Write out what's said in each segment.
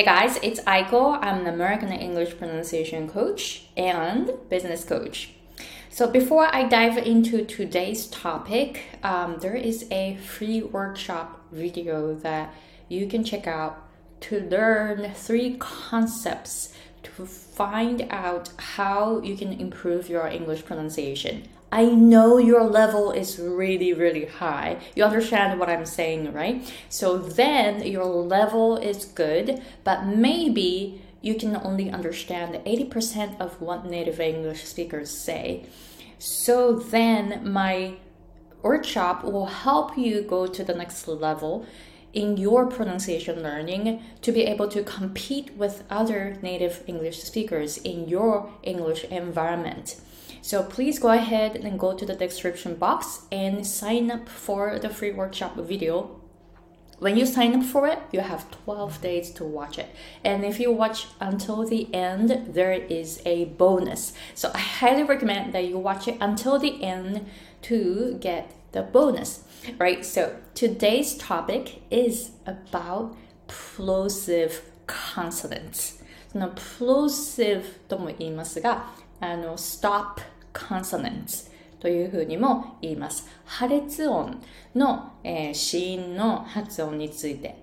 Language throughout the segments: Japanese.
Hey guys, it's Aiko. I'm an American English pronunciation coach and business coach. So, before I dive into today's topic, um, there is a free workshop video that you can check out to learn three concepts to find out how you can improve your English pronunciation. I know your level is really, really high. You understand what I'm saying, right? So then your level is good, but maybe you can only understand 80% of what native English speakers say. So then my workshop will help you go to the next level in your pronunciation learning to be able to compete with other native English speakers in your English environment. So please go ahead and go to the description box and sign up for the free workshop video. When you sign up for it, you have 12 days to watch it. And if you watch until the end, there is a bonus. So I highly recommend that you watch it until the end to get the bonus, right? So today's topic is about plosive consonants. その plosive とも言いますが、 あの stop consonants というふうにも言います。破裂音の、えー、子音の発音について。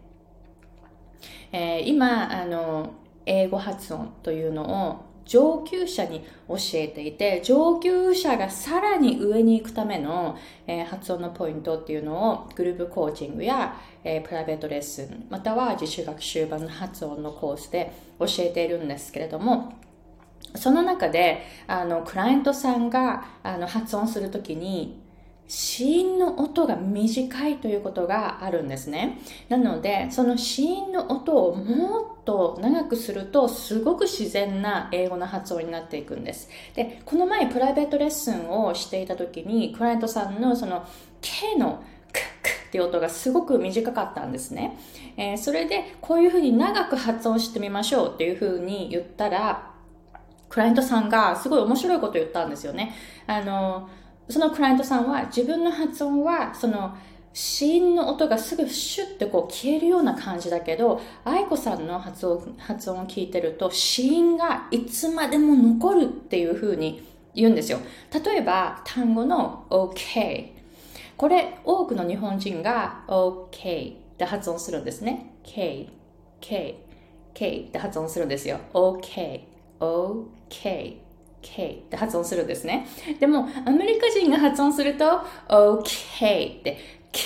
えー、今あの、英語発音というのを上級者に教えていて、上級者がさらに上に行くための、えー、発音のポイントっていうのをグループコーチングや、えー、プライベートレッスン、または自主学習版の発音のコースで教えているんですけれども、その中で、あの、クライアントさんが、あの、発音するときに、子音の音が短いということがあるんですね。なので、その子音の音をもっと長くすると、すごく自然な英語の発音になっていくんです。で、この前プライベートレッスンをしていた時に、クライアントさんのその、K のクックっていう音がすごく短かったんですね。えー、それで、こういうふうに長く発音してみましょうっていうふうに言ったら、クライアントさんがすごい面白いこと言ったんですよね。あの、そのクライアントさんは自分の発音は、その、子音の音がすぐシュッてこう消えるような感じだけど、愛子さんの発音、発音を聞いてると、子音がいつまでも残るっていう風に言うんですよ。例えば、単語の OK。これ、多くの日本人が OK って発音するんですね。K、K、K って発音するんですよ。OK。OK。K って発音するんですね。でも、アメリカ人が発音すると、OK って、K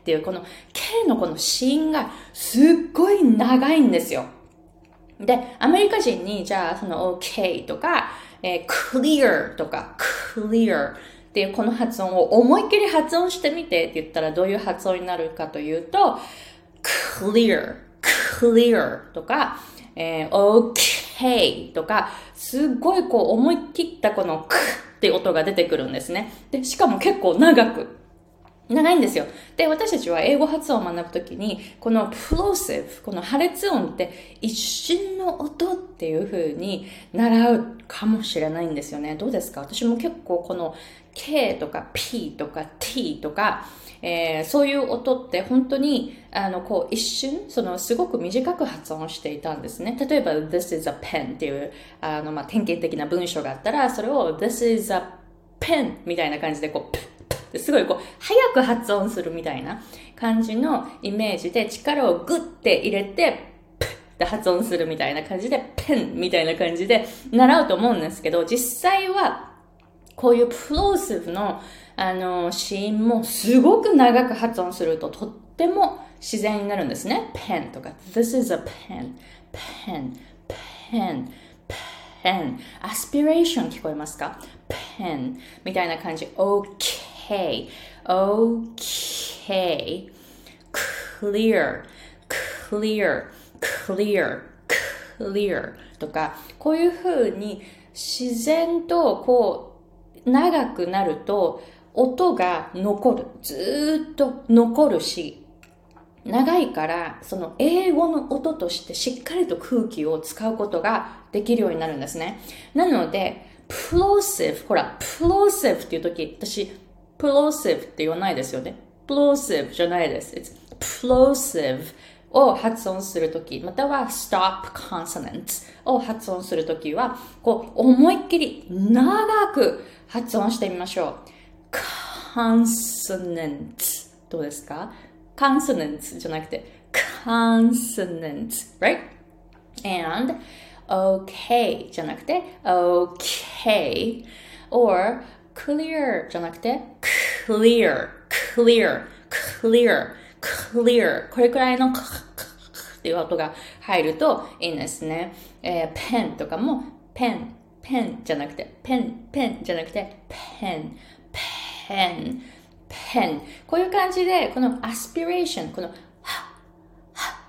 っていうこの K のこの子音がすっごい長いんですよ。で、アメリカ人に、じゃあ、その OK とか、えー、clear とか clear っていうこの発音を思いっきり発音してみてって言ったらどういう発音になるかというと、clear, clear とか、えー、OK hey とか、すっごいこう思い切ったこの クって音が出てくるんですね。で、しかも結構長く。長いんですよ。で、私たちは英語発音を学ぶときに、この plosive、この破裂音って一瞬の音っていう風に習うかもしれないんですよね。どうですか？私も結構この K とか P とか T とか、えー、そういう音って本当に、あの、こう一瞬、そのすごく短く発音していたんですね。例えば、this is a pen っていう、あの、まあ、典型的な文章があったら、それを this is a pen みたいな感じでこう、プップッすごいこう、早く発音するみたいな感じのイメージで力をグッて入れて、プッって発音するみたいな感じで、ペンみたいな感じで習うと思うんですけど、実際は、こういうプローシブのあの、シーンもすごく長く発音するととっても自然になるんですね。ペンとか、this is a pen, pen, pen, pen. aspiration 聞こえますか ?pen みたいな感じ。ok, ok. clear, clear, clear, clear とか、こういう風に自然とこう長くなると、音が残る。ずっと残るし、長いから、その英語の音としてしっかりと空気を使うことができるようになるんですね。なので、plosive、ほら、plosive っていう時、私、plosive って言わないですよね。plosive じゃないです。It's plosive, を発音するとき、または stop consonants を発音するときは、こう、思いっきり長く発音してみましょう。Consonant どうですか consonant じゃなくて consonant right? And okay じゃなくて okay or clear じゃなくて clear, clear, clear, clear これくらいのっていう音が入るといいんですね。えー、ペンとかもペン、ペンじゃなくてペン、ペンじゃなくてペン、ペン、ペン。こういう感じで、このアスピレーション、このは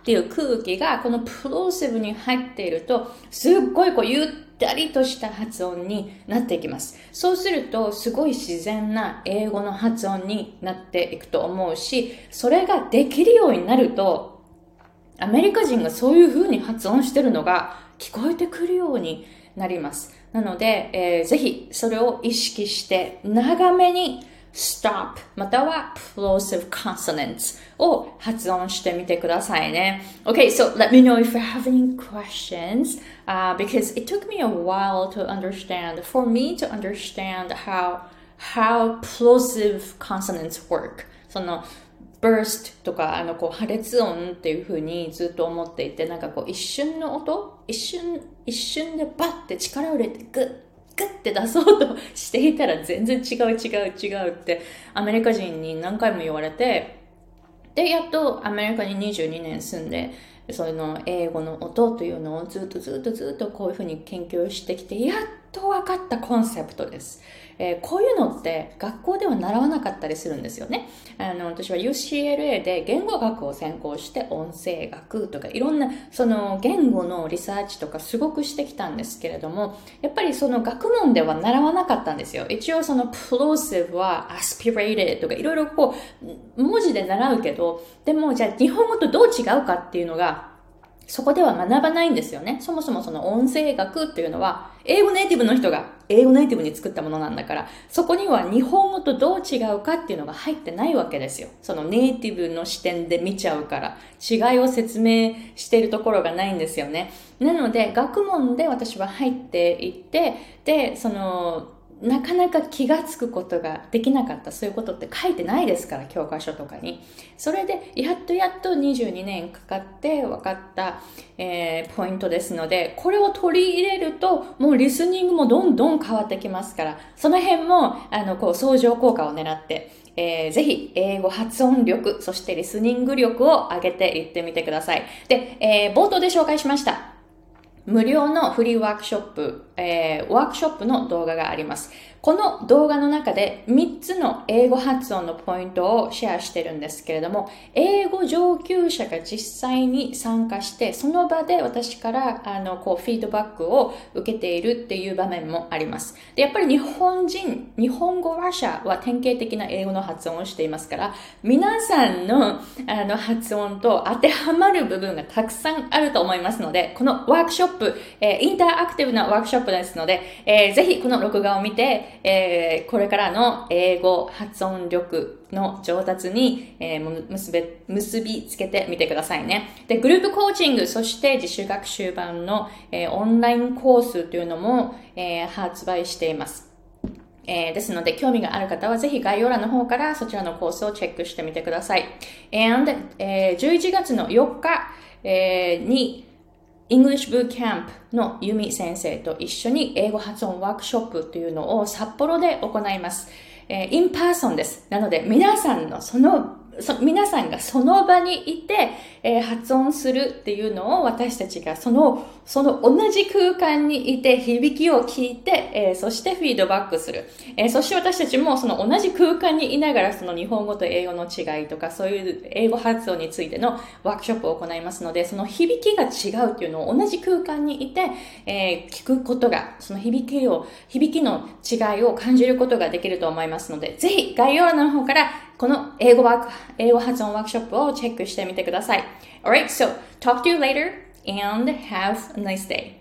っていう空気がこのプローシブに入っていると、すっごいこうゆったりとした発音になっていきます。そうすると、すごい自然な英語の発音になっていくと思うし、それができるようになると、アメリカ人がそういう風に発音してるのが聞こえてくるようになります。なので、えー、ぜひそれを意識して長めに stop または plosive consonants を発音してみてくださいね。Okay, so let me know if you have any questions uh, because it took me a while to understand, for me to understand how, how plosive consonants work. その burst とかあのこう破裂音っていう風にずっと思っていてなんかこう一瞬の音一瞬一瞬でバッて力を入れてグッグッて出そうとしていたら全然違う違う違うってアメリカ人に何回も言われてでやっとアメリカに22年住んでその英語の音というのをずっとずっとずっとこういうふうに研究してきてやっと分かったコンセプトです。えー、こういうのって学校では習わなかったりするんですよね。あの、私は UCLA で言語学を専攻して音声学とかいろんなその言語のリサーチとかすごくしてきたんですけれども、やっぱりその学問では習わなかったんですよ。一応その plosive は aspirated とかいろいろこう文字で習うけど、でもじゃあ日本語とどう違うかっていうのがそこでは学ばないんですよね。そもそもその音声学っていうのは、英語ネイティブの人が英語ネイティブに作ったものなんだから、そこには日本語とどう違うかっていうのが入ってないわけですよ。そのネイティブの視点で見ちゃうから、違いを説明しているところがないんですよね。なので、学問で私は入っていって、で、その、なかなか気がつくことができなかったそういうことって書いてないですから教科書とかにそれでやっとやっと22年かかって分かった、えー、ポイントですのでこれを取り入れるともうリスニングもどんどん変わってきますからその辺もあのこう相乗効果を狙ってえー、ぜひ英語発音力、そしてリスニング力を上げていってみてください。で、えー、冒頭で紹介しました。無料のフリーワークショップ、えー、ワークショップの動画があります。この動画の中で3つの英語発音のポイントをシェアしてるんですけれども、英語上級者が実際に参加して、その場で私からあのこうフィードバックを受けているっていう場面もあります。でやっぱり日本人、日本語話者は典型的な英語の発音をしていますから、皆さんのあの発音と当てはまる部分がたくさんあると思いますので、このワークショップ、えー、インタラクティブなワークショップですので、えー、ぜひこの録画を見て、えー、これからの英語発音力の上達に、えー、結べ結びつけてみてくださいね。で、グループコーチング、そして自主学習版の、えー、オンラインコースというのも、えー、発売しています。えー、ですので、興味がある方はぜひ概要欄の方からそちらのコースをチェックしてみてください。And、えー、11月の4日、えー、に English Bootcamp のユミ先生と一緒に英語発音ワークショップというのを札幌で行います。えー、 in person です。なので皆さんのその皆さんがその場にいて、えー、発音するっていうのを私たちがその、その同じ空間にいて響きを聞いて、えー、そしてフィードバックする。えー、そして私たちもその同じ空間にいながらその日本語と英語の違いとかそういう英語発音についてのワークショップを行いますので、その響きが違うっていうのを同じ空間にいて、え聞くことが、その響きを、響きの違いを感じることができると思いますので、ぜひ概要欄の方からこの英語ワーク、英語発音ワークショップをチェックしてみてください。Alright, so talk to you later and have a nice day.